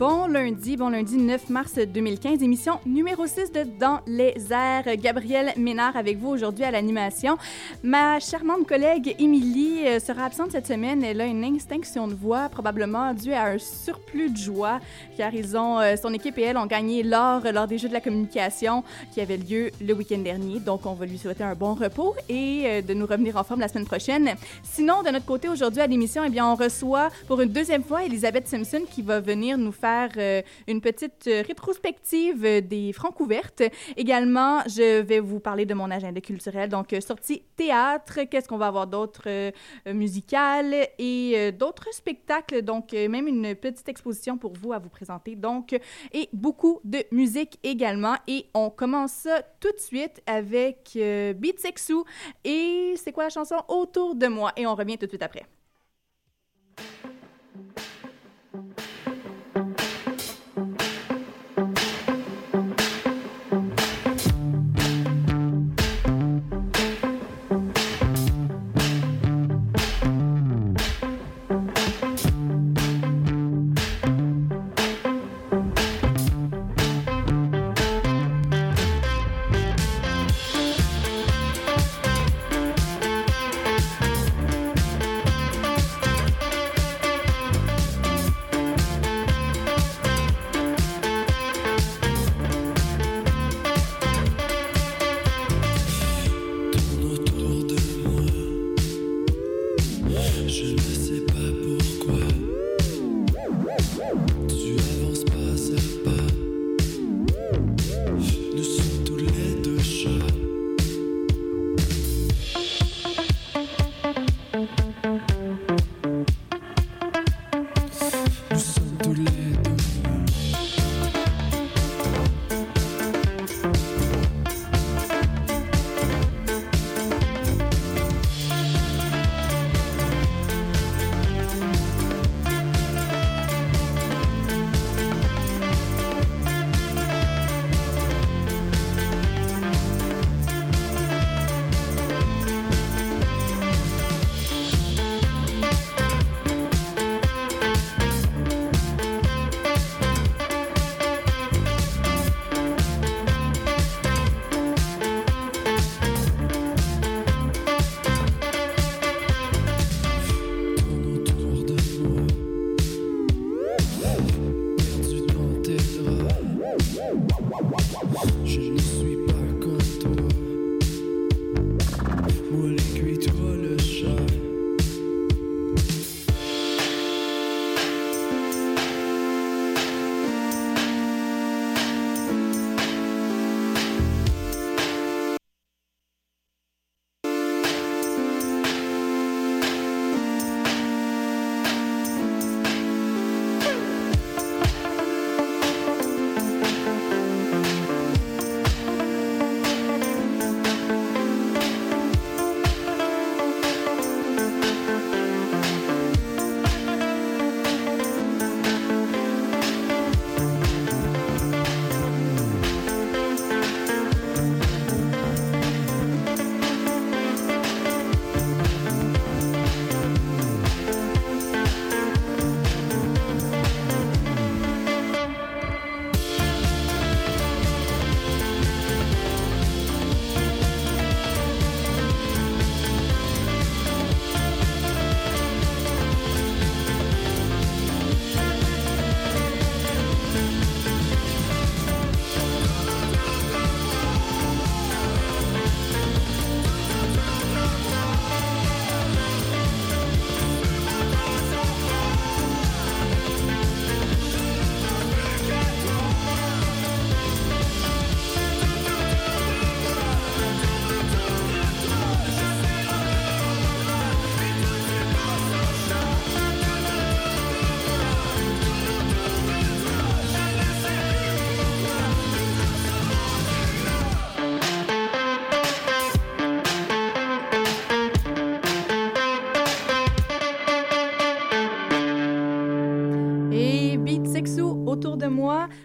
Bon lundi, bon lundi 9 mars 2015, émission numéro 6 de Dans les airs. Gabrielle Ménard avec vous aujourd'hui à l'animation. Ma charmante collègue Émilie euh, sera absente cette semaine. Elle a une extinction de voix, probablement due à un surplus de joie, car ils ont, euh, son équipe et elle ont gagné l'or lors des Jeux de la communication qui avaient lieu le week-end dernier. Donc, on va lui souhaiter un bon repos et euh, de nous revenir en forme la semaine prochaine. Sinon, de notre côté, aujourd'hui à l'émission, eh bien, on reçoit pour une deuxième fois Elisabeth Simpson qui va venir nous faire euh, une petite euh, rétrospective euh, des francs ouvertes. Également, je vais vous parler de mon agenda culturel, donc sortie théâtre, qu'est-ce qu'on va avoir d'autres euh, musicales et d'autres spectacles, donc même une petite exposition pour vous à vous présenter, donc, et beaucoup de musique également. Et on commence ça tout de suite avec Beat Sexu et c'est quoi la chanson Autour de moi? Et on revient tout de suite après.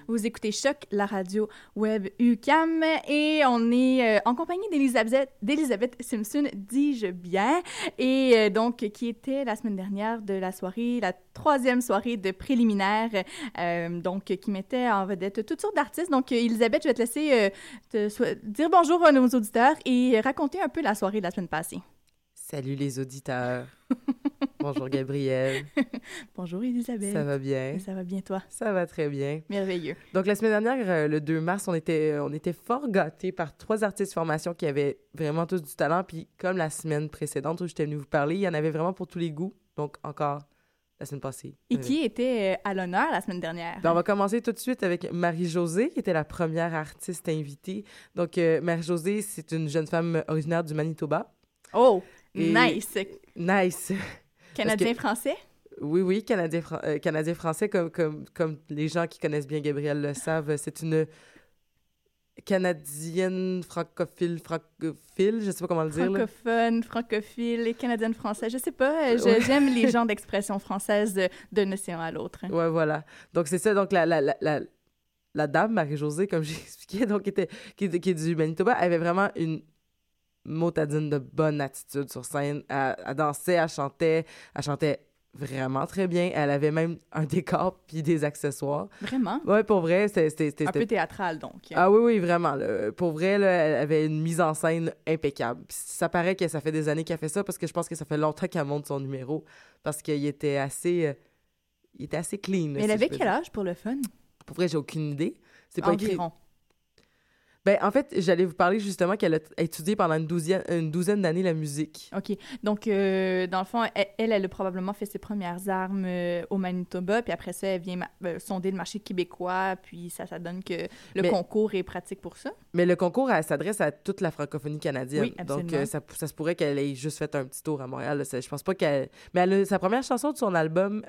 Vous écoutez Choc, la radio web UCAM, et on est euh, en compagnie d'Elisabeth, Simpson, dis-je bien, et euh, donc qui était la semaine dernière de la soirée, la troisième soirée de préliminaire, euh, donc qui mettait en vedette toutes sortes d'artistes. Donc, Elisabeth, je vais te laisser te dire bonjour à nos auditeurs et raconter un peu la soirée de la semaine passée. Salut les auditeurs. Bonjour Gabriel. Bonjour Elisabeth. Ça va bien? Ça va bien toi? Ça va très bien. Merveilleux. Donc la semaine dernière, euh, le 2 mars, on était, on était fort gâtés par trois artistes formation qui avaient vraiment tous du talent. Puis comme la semaine précédente où j'étais venue vous parler, il y en avait vraiment pour tous les goûts. Donc encore la semaine passée. Et Euh, qui était euh, à l'honneur la semaine dernière? ben, on va commencer tout de suite avec Marie-Josée, qui était la première artiste invitée. Donc, euh, Marie-Josée, c'est une jeune femme originaire du Manitoba. Oh, Et- nice! Nice! Canadien-français? Oui, oui, euh, Canadien français, comme, comme, comme les gens qui connaissent bien Gabriel le savent, c'est une Canadienne francophile, francophile, je sais pas comment le dire. là. Francophone, francophile, et canadienne-français. Je sais pas, euh, Ouais. j'aime les genres d'expression française de- d'un océan à l'autre. Ouais, voilà. Donc, c'est ça. Donc, la, la, la, la, la dame, Marie-Josée, comme j'ai expliqué, donc, était, qui, qui est du Manitoba, avait vraiment une motadine de bonne attitude sur scène. Elle, elle dansait, elle chantait, elle chantait vraiment très bien. Elle avait même un décor puis des accessoires. Vraiment? Ouais, pour vrai, c'était... Un peu théâtral, donc. Ah oui, oui, vraiment. là. Pour vrai, là, elle avait une mise en scène impeccable. Puis ça paraît que ça fait des années qu'elle fait ça parce que je pense que ça fait longtemps qu'elle monte son numéro parce qu'il était assez... euh, il était assez clean. Mais elle avait quel âge pour le fun? Pour vrai, j'ai aucune idée. C'est pas écrit. Ben, en fait, j'allais vous parler justement qu'elle a étudié pendant une douzième, une douzaine d'années la musique. OK. Donc, euh, dans le fond, elle, elle, elle a probablement fait ses premières armes euh, au Manitoba, puis après ça, elle vient ma- euh, sonder le marché québécois, puis ça, ça donne que le Mais- concours est pratique pour ça. Mais le concours, elle s'adresse à toute la francophonie canadienne. Oui, absolument. Donc, euh, ça, ça se pourrait qu'elle ait juste fait un petit tour à Montréal. là. Je pense pas qu'elle... Mais elle a sa première chanson de son album...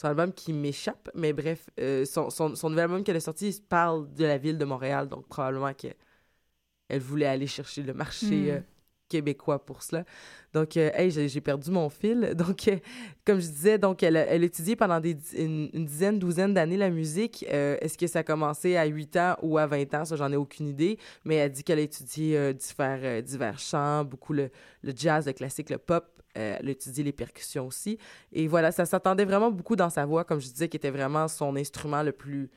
son album qui m'échappe, mais bref, euh, son, son, son nouvel album qu'elle a sorti il parle de la ville de Montréal, donc probablement qu'elle elle voulait aller chercher le marché Mm. euh, québécois pour cela. Donc, euh, hey, j'ai perdu mon fil. Donc, euh, comme je disais, donc elle, a- elle a étudié pendant des, une, une dizaine, douzaine d'années la musique. Euh, Est-ce que ça a commencé à 8 ans ou à 20 ans? Ça, j'en ai aucune idée. Mais elle dit qu'elle a étudié divers, divers chants, beaucoup le, le jazz, le classique, le pop. Euh, elle a étudié les percussions aussi. Et voilà, ça s'entendait vraiment beaucoup dans sa voix, comme je disais, qui était vraiment son instrument le plus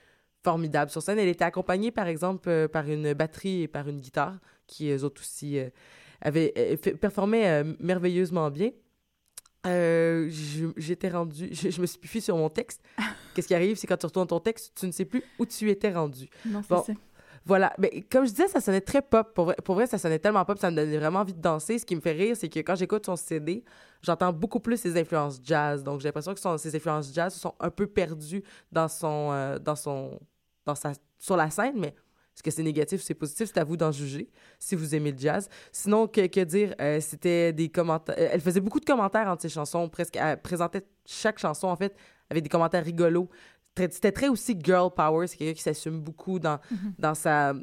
formidable sur scène. Elle était accompagnée, par exemple, euh, par une batterie et par une guitare, qui, eux autres aussi, euh, avaient, euh, performaient euh, merveilleusement bien. J'étais rendu, je, je me suis fiée sur mon texte. Qu'est-ce qui arrive, c'est quand tu retournes ton texte, tu ne sais plus où tu étais rendu. Non, c'est Bon. ça. Voilà. Mais comme je disais, ça sonnait très pop. Pour vrai, pour vrai, ça sonnait tellement pop, ça me donnait vraiment envie de danser. Ce qui me fait rire, c'est que quand j'écoute son CD, j'entends beaucoup plus ses influences jazz. Donc j'ai l'impression que son- ses influences jazz sont un peu perdues dans son, euh, dans son, dans sa, sur la scène. Mais est-ce que c'est négatif ou c'est positif, c'est à vous d'en juger si vous aimez le jazz. Sinon, que, dire, euh, c'était des commentaires. euh, Elle faisait beaucoup de commentaires entre ses chansons. Presque, elle présentait chaque chanson en fait avec des commentaires rigolos. C'était très aussi girl power. C'est quelqu'un qui s'assume beaucoup dans, dans sa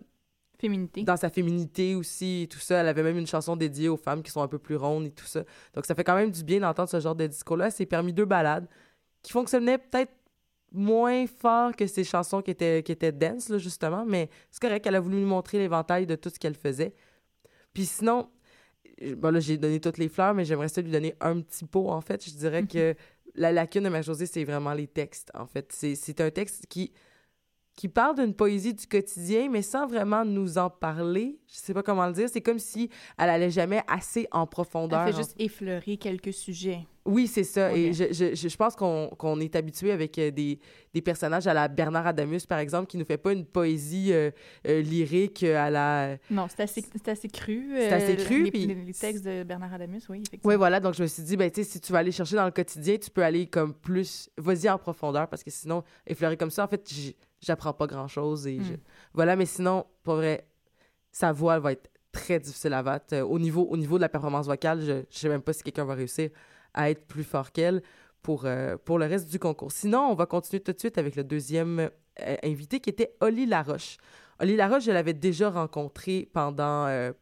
Féminité. dans sa féminité aussi et tout ça. Elle avait même une chanson dédiée aux femmes qui sont un peu plus rondes et tout ça. Donc ça fait quand même du bien d'entendre ce genre de discours-là. C'est permis deux balades qui fonctionnaient peut-être moins fort que ses chansons qui étaient, qui étaient dense, là, justement, mais c'est correct, elle a voulu nous montrer l'éventail de tout ce qu'elle faisait. Puis sinon, bon là, j'ai donné toutes les fleurs, mais j'aimerais ça lui donner un petit pot, en fait. Je dirais que la lacune de Marie-Josée, c'est vraiment les textes, en fait. C'est un texte qui qui parle d'une poésie du quotidien, mais sans vraiment nous en parler. Je sais pas comment le dire. C'est comme si elle allait jamais assez en profondeur. Elle fait en- juste effleurer quelques sujets. Oui, c'est ça. Et je, je, je- pense qu'on qu'on est habitué avec euh, des, des personnages à la Bernard Adamus, par exemple, qui nous fait pas une poésie euh, euh, lyrique à la... Non, c'est assez, assez cru. C'est assez cru, Les, puis- les- textes de Bernard Adamus, oui, effectivement. Oui, voilà. Donc, je me suis dit, ben, si tu vas aller chercher dans le quotidien, tu peux aller comme plus... Vas-y en profondeur, parce que sinon, effleurer comme ça, en fait, j'apprends pas grand-chose. Et je- Mm. Voilà, mais sinon, pour vrai, sa voix elle va être très difficile à battre. Euh, au, niveau, au niveau de la performance vocale, je, je sais même pas si quelqu'un va réussir à être plus fort qu'elle pour, euh, pour le reste du concours. Sinon, on va continuer tout de suite avec le deuxième euh, invité qui était Oli Laroche. Oli Laroche, je l'avais déjà rencontré pendant, euh,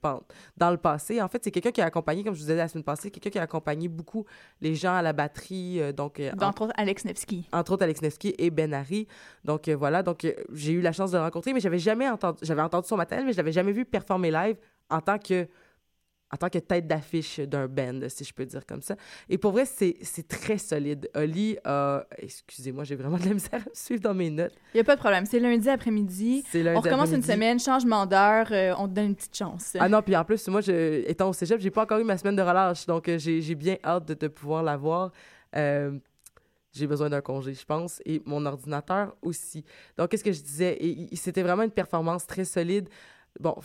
dans le passé. En fait, c'est quelqu'un qui a accompagné, comme je vous disais la semaine passée, quelqu'un qui a accompagné beaucoup les gens à la batterie, euh, donc euh, en- Entre autres, Alex Nevsky. entre autres Alex Nevsky et Ben Harry. Donc voilà, donc j'ai eu la chance de le rencontrer, mais j'avais jamais entendu, j'avais entendu son matériel, mais je l'avais jamais vu performer live en tant que en tant que tête d'affiche d'un band, si je peux dire comme ça. Et pour vrai, c'est très solide. Oli a... Excusez-moi, j'ai vraiment de la misère à me suivre dans mes notes. Il n'y a pas de problème. C'est lundi après-midi. C'est lundi On recommence une semaine, changement d'heure, euh, on te donne une petite chance. Ah non, puis en plus, moi, je, étant au cégep, j'ai pas encore eu ma semaine de relâche, donc euh, j'ai bien hâte de, de pouvoir la voir. Euh, j'ai besoin d'un congé, je pense, et mon ordinateur aussi. Donc, qu'est-ce que je disais? C'était vraiment une performance très solide. Bon,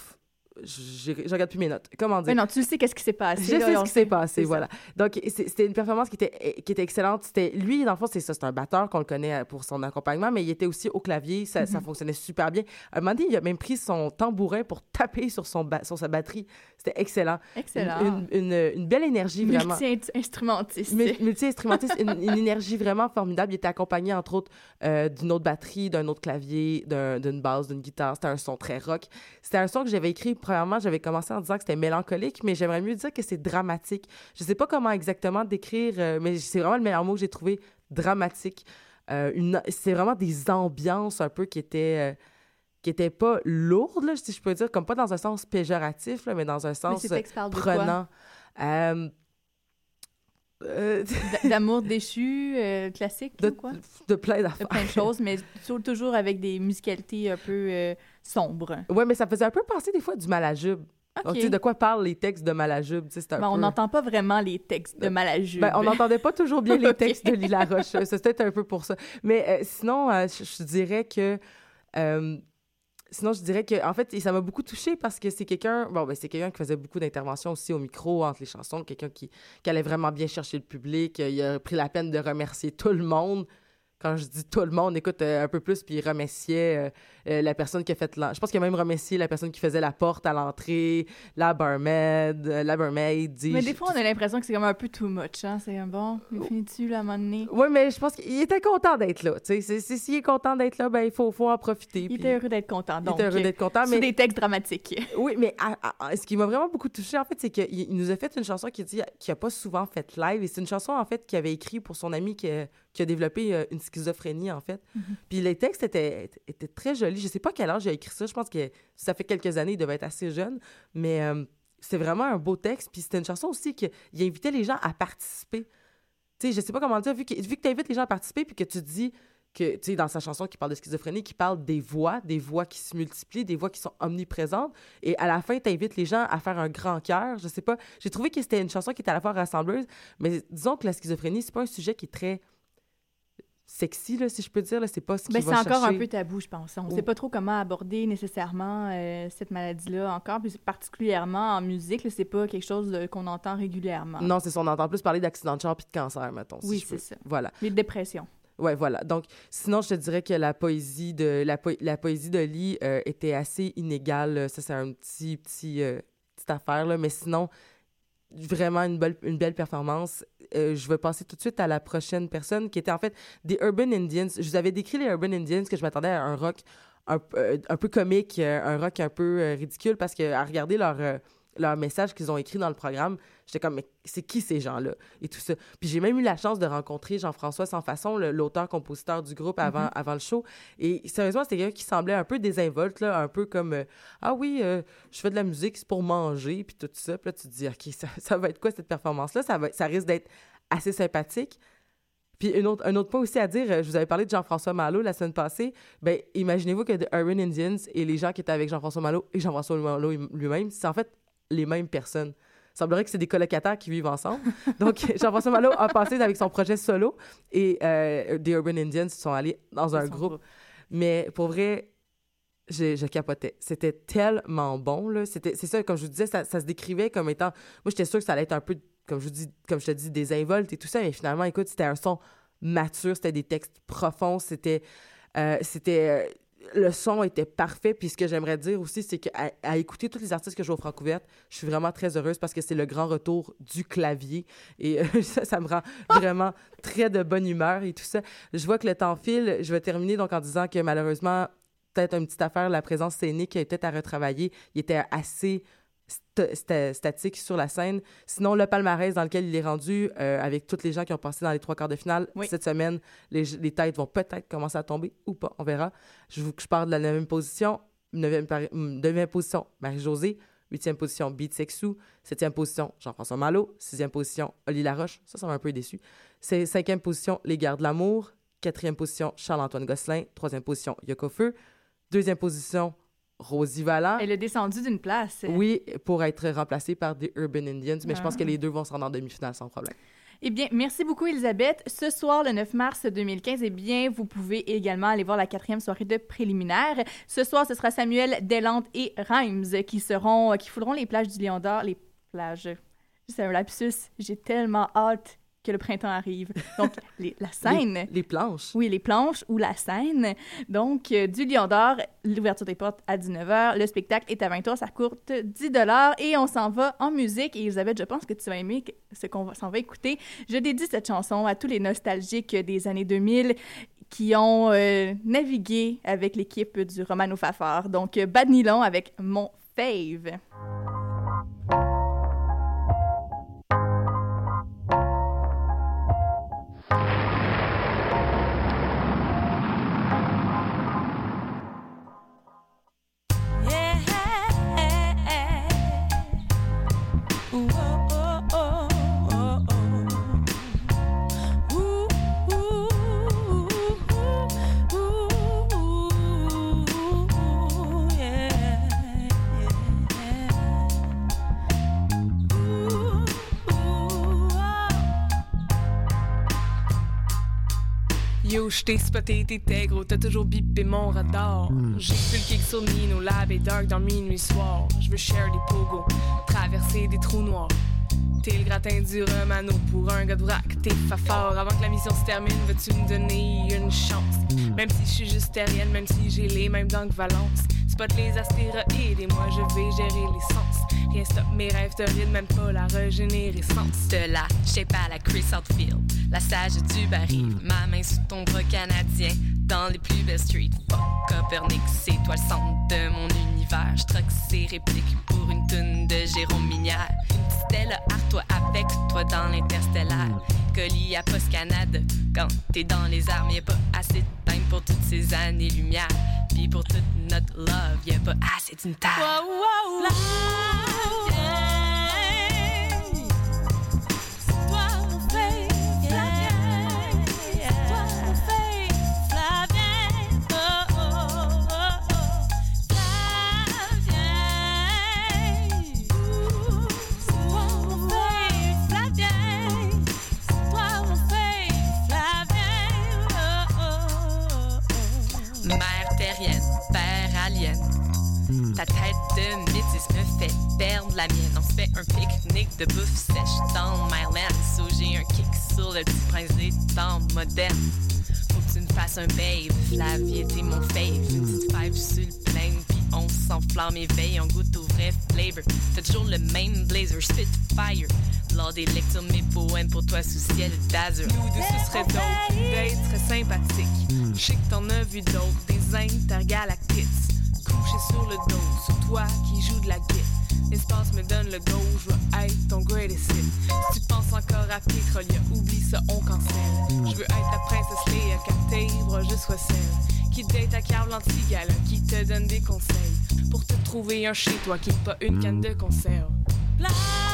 j'ai- je regarde plus mes notes. Comment dire? Mais non, tu sais qu'est-ce qui s'est passé. Je là, sais ce qui s'est passé, ça. voilà. Donc, c'était une performance qui était, qui était excellente. C'était lui, dans le fond, c'est ça, c'est un batteur qu'on le connaît euh, pour son accompagnement, mais il était aussi au clavier. Ça, Mhm. ça fonctionnait super bien. À un moment donné, il a même pris son tambourin pour taper sur, son sur sa batterie. C'était excellent. Excellent. Une, une, une- une belle énergie, vraiment. Multi-instrumentiste. Mul- Multi-instrumentiste, une, énergie vraiment formidable. Il était accompagné, entre autres, euh, d'une autre batterie, d'un autre clavier, d'un- d'une basse, d'une guitare. C'était un son très rock. C'était un son que j'avais écrit, premièrement, j'avais commencé en disant que c'était mélancolique, mais j'aimerais mieux dire que c'est dramatique. Je sais pas comment exactement décrire, euh, mais c'est vraiment le meilleur mot que j'ai trouvé, dramatique. Euh, c'est vraiment des ambiances un peu qui étaient... euh, qui étaient pas lourdes, là, si je peux dire, comme pas dans un sens péjoratif, là, mais dans un sens prenant. Euh, D'amour déchu, euh, classique de, ou quoi? de plein De d'affaires. plein de choses, mais tou- toujours avec des musicalités un peu euh, sombres. Ouais, mais ça faisait un peu penser des fois du Malajube. OK. Donc, tu sais, de quoi parlent les textes de Malajube? Un Ben, on peu- n'entend pas vraiment les textes de Malajube. Ben, on n'entendait pas toujours bien les textes de Lila Roche. Peut-être un peu pour ça. Mais sinon, je dirais que. Sinon, je dirais que, en fait, ça m'a beaucoup touchée parce que c'est quelqu'un. Bon, ben, c'est quelqu'un qui faisait beaucoup d'interventions aussi au micro entre les chansons, quelqu'un qui, qui allait vraiment bien chercher le public. Euh, Il a pris la peine de remercier tout le monde. Quand je dis tout le monde, écoute euh, un peu plus, puis il remerciait euh, euh, la personne qui a fait. l'en- Je pense qu'il a même remercié la personne qui faisait la porte à l'entrée, la barmaid, euh, la barmaid. Mais des fois, on a l'impression que c'est comme un peu too much. Hein? C'est un bon, il finit-tu là, à un moment donné? Oui, mais je pense qu'il était content d'être là. S'il est content d'être là, ben il faut, faut en profiter. Il était heureux d'être content. il Donc, était heureux d'être content. Mais des textes dramatiques. oui, mais à- à- à- ce qui m'a vraiment beaucoup touché, en fait, c'est qu'il il nous a fait une chanson qu'il dit qu'il a pas souvent fait live. Et c'est une chanson, en fait, qu'il avait écrit pour son ami qui a, qui a développé euh, une schizophrénie, en fait. Puis les textes étaient, étaient très jolis. Je sais pas quel âge il a écrit ça. Je pense que ça fait quelques années, il devait être assez jeune. Mais euh, c'est vraiment un beau texte. Puis c'était une chanson aussi qu'il invitait les gens à participer. Tu sais, je sais pas comment dire, vu que, vu que tu invites les gens à participer, puis que tu dis que, dans sa chanson qui parle de schizophrénie, qui parle des voix, des voix qui se multiplient, des voix qui sont omniprésentes, et à la fin, tu invites les gens à faire un grand cœur. Je sais pas, j'ai trouvé que c'était une chanson qui était à la fois rassembleuse, mais disons que la schizophrénie, c'est pas un sujet qui est très sexy, là, si je peux dire, là, c'est pas ce qui Ben, va c'est encore un peu tabou, je pense. On ne Oh. sait pas trop comment aborder nécessairement euh, cette maladie-là encore, puis particulièrement en musique, c'est pas quelque chose euh, qu'on entend régulièrement. Non, c'est ça, on entend plus parler d'accident de char puis de cancer, mettons. Oui, c'est ça. Voilà. Les dépressions. Ouais, voilà. Donc, sinon, je te dirais que la poésie de la, po- la poésie de Lee euh, était assez inégale. Ça, c'est un petit, petit, euh, petite affaire, là. Mais sinon, vraiment une belle, une belle performance. Euh, je vais passer tout de suite à la prochaine personne qui était en fait des Urban Indians. Je vous avais décrit les Urban Indians que je m'attendais à un rock un, euh, un peu comique, euh, un rock un peu ridicule parce que à regarder leur, leur message qu'ils ont écrit dans le programme, j'étais comme, mais c'est qui ces gens-là? Et tout ça. Puis j'ai même eu la chance de rencontrer Jean-François Sans Façon, le- l'auteur-compositeur du groupe avant, avant le show. Et sérieusement, c'était quelqu'un qui semblait un peu désinvolte, là, un peu comme, euh, ah oui, euh, je fais de la musique, c'est pour manger, puis tout ça. Puis là, tu te dis, OK, ça, ça va être quoi cette performance-là? Ça, va, ça risque d'être assez sympathique. Puis une autre, un autre point aussi à dire, euh, je vous avais parlé de Jean-François Malo la semaine passée. Ben, imaginez-vous que The Urban Indians et les gens qui étaient avec Jean-François Malo et Jean-François Malo lui-même, c'est en fait les mêmes personnes. Il semblerait que c'est des colocataires qui vivent ensemble. Donc, Jean-François Malo a passé avec son projet solo et euh, The Urban Indians sont allés dans un groupe. Mais pour vrai, je, je capotais. C'était tellement bon, là. C'était, c'est ça, comme je vous disais, ça, ça se décrivait comme étant... Moi, j'étais sûre que ça allait être un peu, comme je vous dis, comme je te dis, désinvolte et tout ça, mais finalement, écoute, c'était un son mature, c'était des textes profonds, c'était... euh, c'était... le son était parfait. Puis ce que j'aimerais dire aussi, c'est qu'à à écouter tous les artistes que je vois au je suis vraiment très heureuse parce que c'est le grand retour du clavier. Et euh, ça, ça me rend vraiment très de bonne humeur et tout ça. Je vois que le temps file. Je vais terminer donc en disant que malheureusement, peut-être une petite affaire, la présence scénique est peut-être à retravailler. Il était assez sta- sta- statique sur la scène. Sinon, le palmarès dans lequel il est rendu, euh, avec tous les gens qui ont passé dans les trois quarts de finale Oui. cette semaine, les, les têtes vont peut-être commencer à tomber ou pas, on verra. Je vous je parle de la neuvième position. Neuvième, position, Marie-Josée. Huitième position, Beat Sexou. Septième position, Jean-François Malo. Sixième position, Oli Laroche. Ça, ça m'a un peu déçu. C'est cinquième position, Les Gardes de l'amour. Quatrième position, Charles-Antoine Gosselin. Troisième position, Yoko Feu. Deuxième position, Rosie Vallant. Elle est descendue d'une place. Oui, pour être remplacée par des Urban Indians, mais je pense Ah. que les deux vont se rendre en demi-finale sans problème. Eh bien, merci beaucoup, Elisabeth. Ce soir, le 9 mars 2015, eh bien, vous pouvez également aller voir la quatrième soirée de préliminaire. Ce soir, ce sera Samuel Deslandes et Rhymes qui seront, qui fouleront les plages du Lion d'Or. Les plages. C'est un lapsus. J'ai tellement hâte que le printemps arrive. Donc, les- la scène. Les, les planches. Oui, les planches ou la scène. Donc, euh, du Lion d'Or, l'ouverture des portes à 19h. Le spectacle est à 20h, ça coûte 10 Et on s'en va en musique. Et Elisabeth, je pense que tu vas aimer ce qu'on s'en va écouter. Je dédie cette chanson à tous les nostalgiques des années 2000 qui ont euh, navigué avec l'équipe du Romano Fafard. Donc, euh, Bad Nylon avec Mon Fave. Yo, j't'ai spoté, t'étais gros, t'as toujours bipé mon radar. J'ai plus le kick sur Nino, Lab et Dark dans minuit soir. Je veux share des pogos, traverser des trous noirs. T'es le gratin du Romano pour un gars de vrac, t'es fort. Avant que la mission se termine, veux-tu me donner une chance? Même si je suis juste terrienne, même si j'ai les mêmes dents que Valence. Spot les astéroïdes et moi je vais gérer l'essence. Rien stop mes rêves torrides, même pas la régénérescence. De là, j'ai pas la Chris Outfield, la sage du baril. Ma main sous ton bras canadien, dans les plus belles streets. Fuck Copernic, c'est toi le centre de mon univers. Je troque ces répliques pour une toune de Jérôme Minière. Stella Artois avec toi dans l'interstellaire. Colis à Post Canada, quand t'es dans les armes, y'a pas assez de time pour toutes ces années-lumière. Puis pour toute notre love, y'a pas assez d'une table. Mère Ta tête de métis me fait perdre la mienne. On se fait un pique-nique de bouffe sèche dans Myland. So j'ai un kick sur le petit prince des temps modernes. Faut que tu me fasses un babe. Flavie, t'es mon fave. Une petite vibe sur le plein, on s'enflamme éveille. On goûte au vrai flavor. T'as toujours le même blazer, Spitfire. Lors des lectures, mes poèmes pour toi sous ciel d'azur. Nous deux, ce serait dope, d'être sympathique. Je sais que t'en as vu d'autres, des intergalactiques. Couché sur le dos, sur toi qui joue de la guitare. L'espace me donne le go, je veux être ton greatest hit. Si tu penses encore à Pétrolia, oublie ça, on cancelle. Je veux être la princesse Léa, bras je sois celle. Qui date ta Carl Antigala, qui te donne des conseils. Pour te trouver un chez toi qui est pas une canne de conserve. coins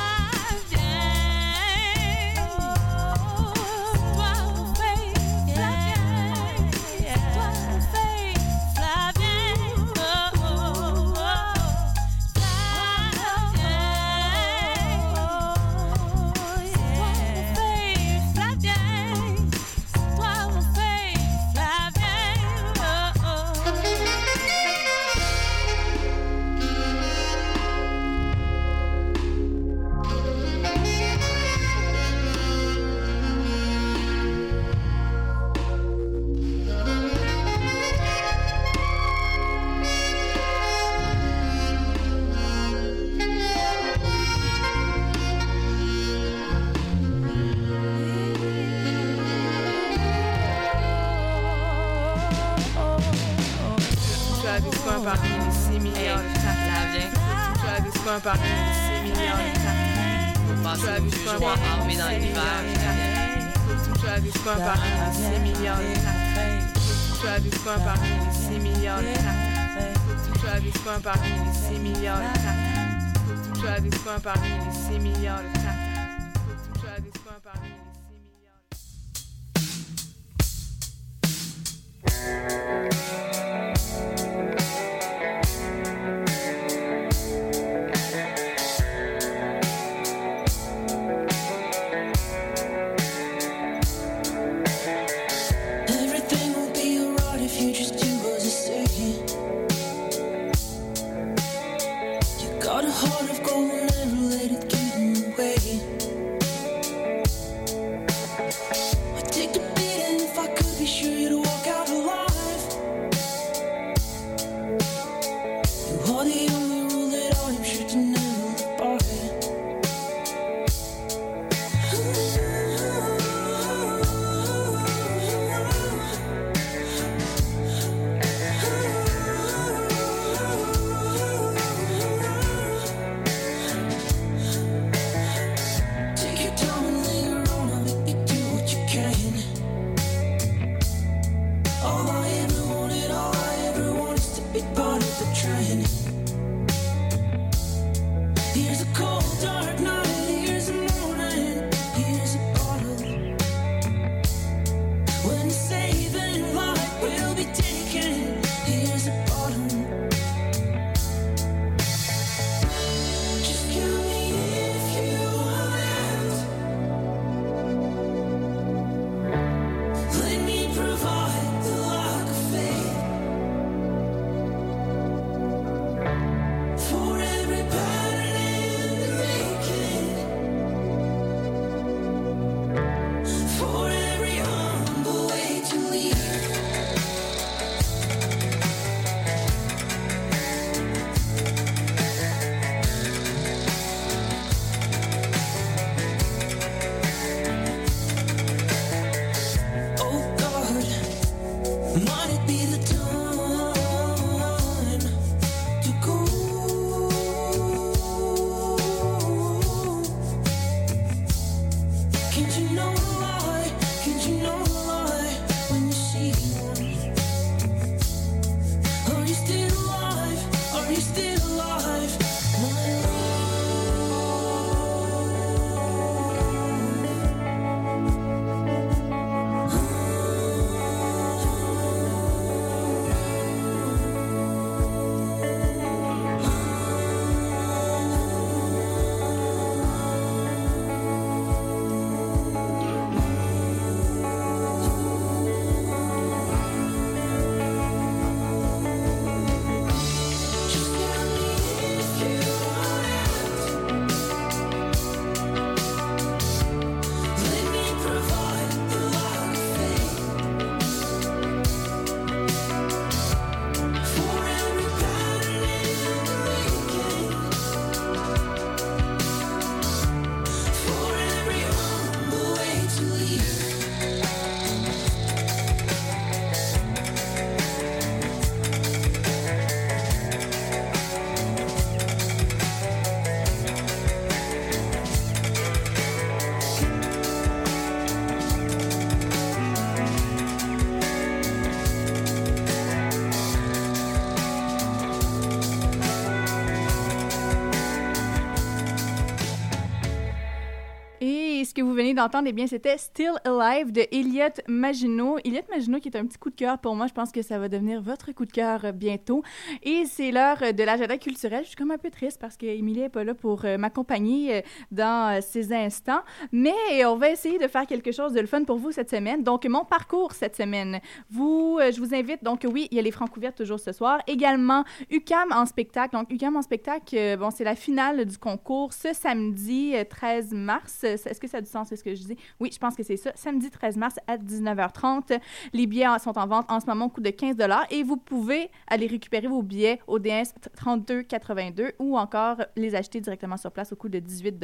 Et ce que vous d'entendre, eh bien, c'était Still Alive de Elliot Maginot. Elliot Maginot qui est un petit coup de cœur pour moi. Je pense que ça va devenir votre coup de cœur bientôt. Et c'est l'heure de l'agenda culturel. Je suis comme un peu triste parce qu'Émilie n'est pas là pour euh, m'accompagner euh, dans euh, ces instants. Mais on va essayer de faire quelque chose de le fun pour vous cette semaine. Donc, mon parcours cette semaine. Vous, je vous invite. Donc, oui, il y a les francs toujours ce soir. Également, UCAM en spectacle. Donc, UCAM en spectacle, bon, c'est la finale du concours ce samedi euh, 13 mars. Est-ce que ça a du sens, ce que je dis? Oui, je pense que c'est ça. Samedi 13 mars à 19h30. Les billets sont en vente en ce moment au coût de 15 et vous pouvez aller récupérer vos billets au DS 3282 ou encore les acheter directement sur place au coût de 18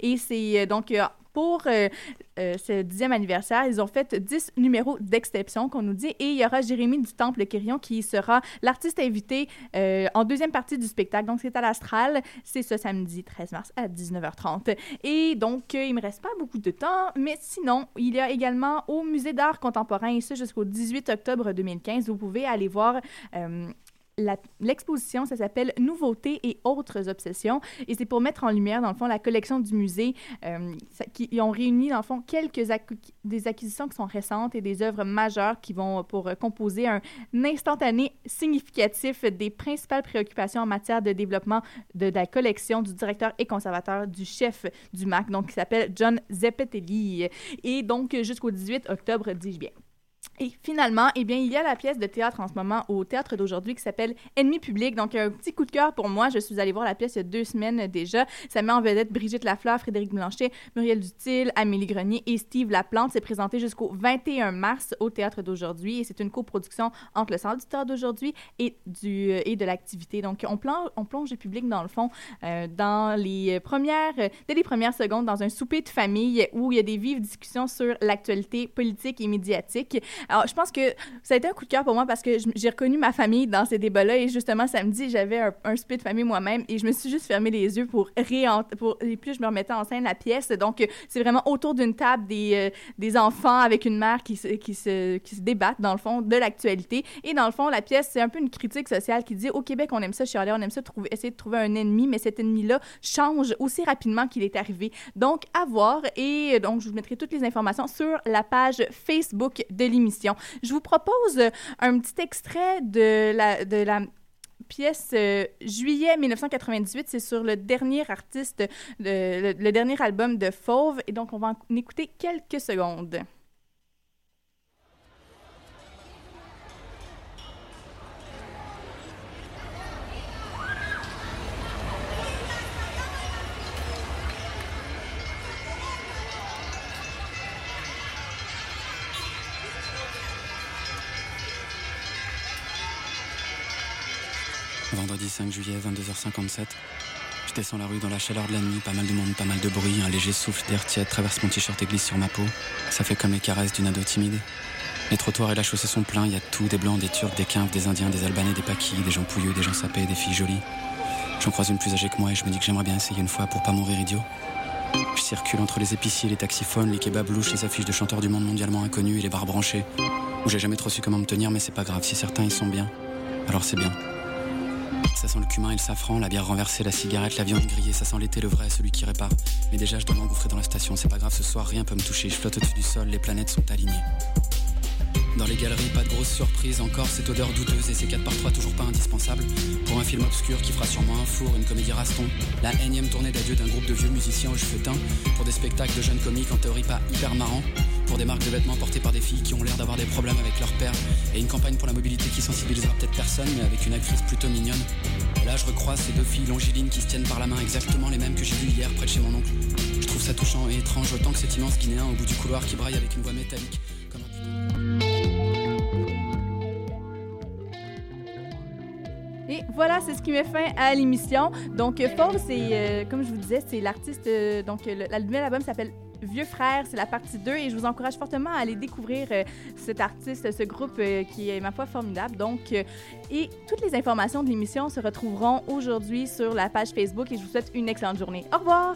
Et c'est euh, donc euh, pour euh, euh, ce dixième anniversaire, ils ont fait 10 numéros d'exception, qu'on nous dit, et il y aura Jérémy du Temple-Quirion qui sera l'artiste invité euh, en deuxième partie du spectacle. Donc, c'est à l'Astral. C'est ce samedi 13 mars à 19h30. Et donc, euh, il me reste pas beaucoup de temps, mais sinon, il y a également au Musée d'art contemporain, et ça jusqu'au 18 octobre 2015, vous pouvez aller voir euh, l'exposition, ça s'appelle Nouveautés et autres obsessions. Et c'est pour mettre en lumière, dans le fond, la collection du musée. euh, qui, ont réuni, dans le fond, quelques des acquisitions qui sont récentes et des œuvres majeures qui vont pour euh, composer un instantané significatif des principales préoccupations en matière de développement de, de la collection du directeur et conservateur du chef du MAC, donc qui s'appelle John Zeppelin. Et donc, jusqu'au 18 octobre, dis-je bien. Et finalement, eh bien, il y a la pièce de théâtre en ce moment au théâtre d'aujourd'hui qui s'appelle Ennemi public. Donc, un petit coup de cœur pour moi. Je suis allée voir la pièce il y a deux semaines déjà. Ça met en vedette Brigitte Lafleur, Frédéric Blanchet, Muriel Dutil, Amélie Grenier et Steve Laplante. C'est présenté jusqu'au 21 mars au théâtre d'aujourd'hui et c'est une coproduction entre le Centre du théâtre d'aujourd'hui et, du, et de l'activité. Donc, on plonge, on plonge le public dans le fond euh, dans les premières, euh, dès les premières secondes dans un souper de famille où il y a des vives discussions sur l'actualité politique et médiatique. Alors, je pense que ça a été un coup de cœur pour moi parce que j'ai reconnu ma famille dans ces débats-là et justement, samedi, j'avais un, un souper de famille moi-même et je me suis juste fermé les yeux pour réent... Pour, et puis, je me remettais en scène la pièce. Donc, euh, c'est vraiment autour d'une table des, euh, des enfants avec une mère qui se, qui, se, qui se débattent, dans le fond, de l'actualité. Et dans le fond, la pièce, c'est un peu une critique sociale qui dit au Québec, on aime ça chialer, on aime ça trouver, essayer de trouver un ennemi, mais cet ennemi-là change aussi rapidement qu'il est arrivé. Donc, à voir. Et euh, donc, je vous mettrai toutes les informations sur la page Facebook de l'émission. Je vous propose euh, un petit extrait de la, de la pièce euh, Juillet 1998. C'est sur le dernier artiste, le, le dernier album de Fauve. Et donc, on va en écouter quelques secondes. Vendredi 5 juillet, 22h57. Je descends la rue dans la chaleur de la nuit, pas mal de monde, pas mal de bruit, un léger souffle d'air tiède traverse mon t-shirt et glisse sur ma peau. Ça fait comme les caresses d'une ado timide. Les trottoirs et la chaussée sont pleins, il y a tout, des blancs, des turcs, des quinves, des indiens, des albanais, des paquis, des gens pouilleux, des gens sapés, des filles jolies. J'en croise une plus âgée que moi et je me dis que j'aimerais bien essayer une fois pour pas mourir idiot. Je circule entre les épiciers, les taxiphones, les kebabs louches, les affiches de chanteurs du monde mondialement inconnus et les bars branchés. Où j'ai jamais trop su comment me tenir, mais c'est pas grave, si certains y sont bien, alors c'est bien. Ça sent le cumin et le safran, la bière renversée, la cigarette, la viande grillée, ça sent l'été, le vrai, celui qui répare. Mais déjà, je dois m'engouffrer dans la station, c'est pas grave, ce soir, rien peut me toucher, je flotte au-dessus du sol, les planètes sont alignées. Dans les galeries, pas de grosse surprise, encore cette odeur douteuse et ces 4x3 toujours pas indispensables. Pour un film obscur qui fera sûrement un four, une comédie raston. La énième tournée d'adieu d'un groupe de vieux musiciens aux cheveux teints. Pour des spectacles de jeunes comiques en théorie pas hyper marrants. Pour des marques de vêtements portées par des filles qui ont l'air d'avoir des problèmes avec leur père. Et une campagne pour la mobilité qui sensibilisera peut-être personne, mais avec une actrice plutôt mignonne. Là, je recroise ces deux filles longilines qui se tiennent par la main, exactement les mêmes que j'ai vues hier près de chez mon oncle. Je trouve ça touchant et étrange autant que cet immense Guinéen au bout du couloir qui braille avec une voix métallique. Voilà, c'est ce qui met fin à l'émission. Donc, euh, Fauve, c'est, euh, comme je vous disais, c'est l'artiste. euh, donc, le, la- album s'appelle Vieux Frère, c'est la partie 2. Et je vous encourage fortement à aller découvrir cet artiste, ce groupe qui est, ma foi, formidable. Donc, et toutes les informations de l'émission se retrouveront aujourd'hui sur la page Facebook. Et je vous souhaite une excellente journée. Au revoir!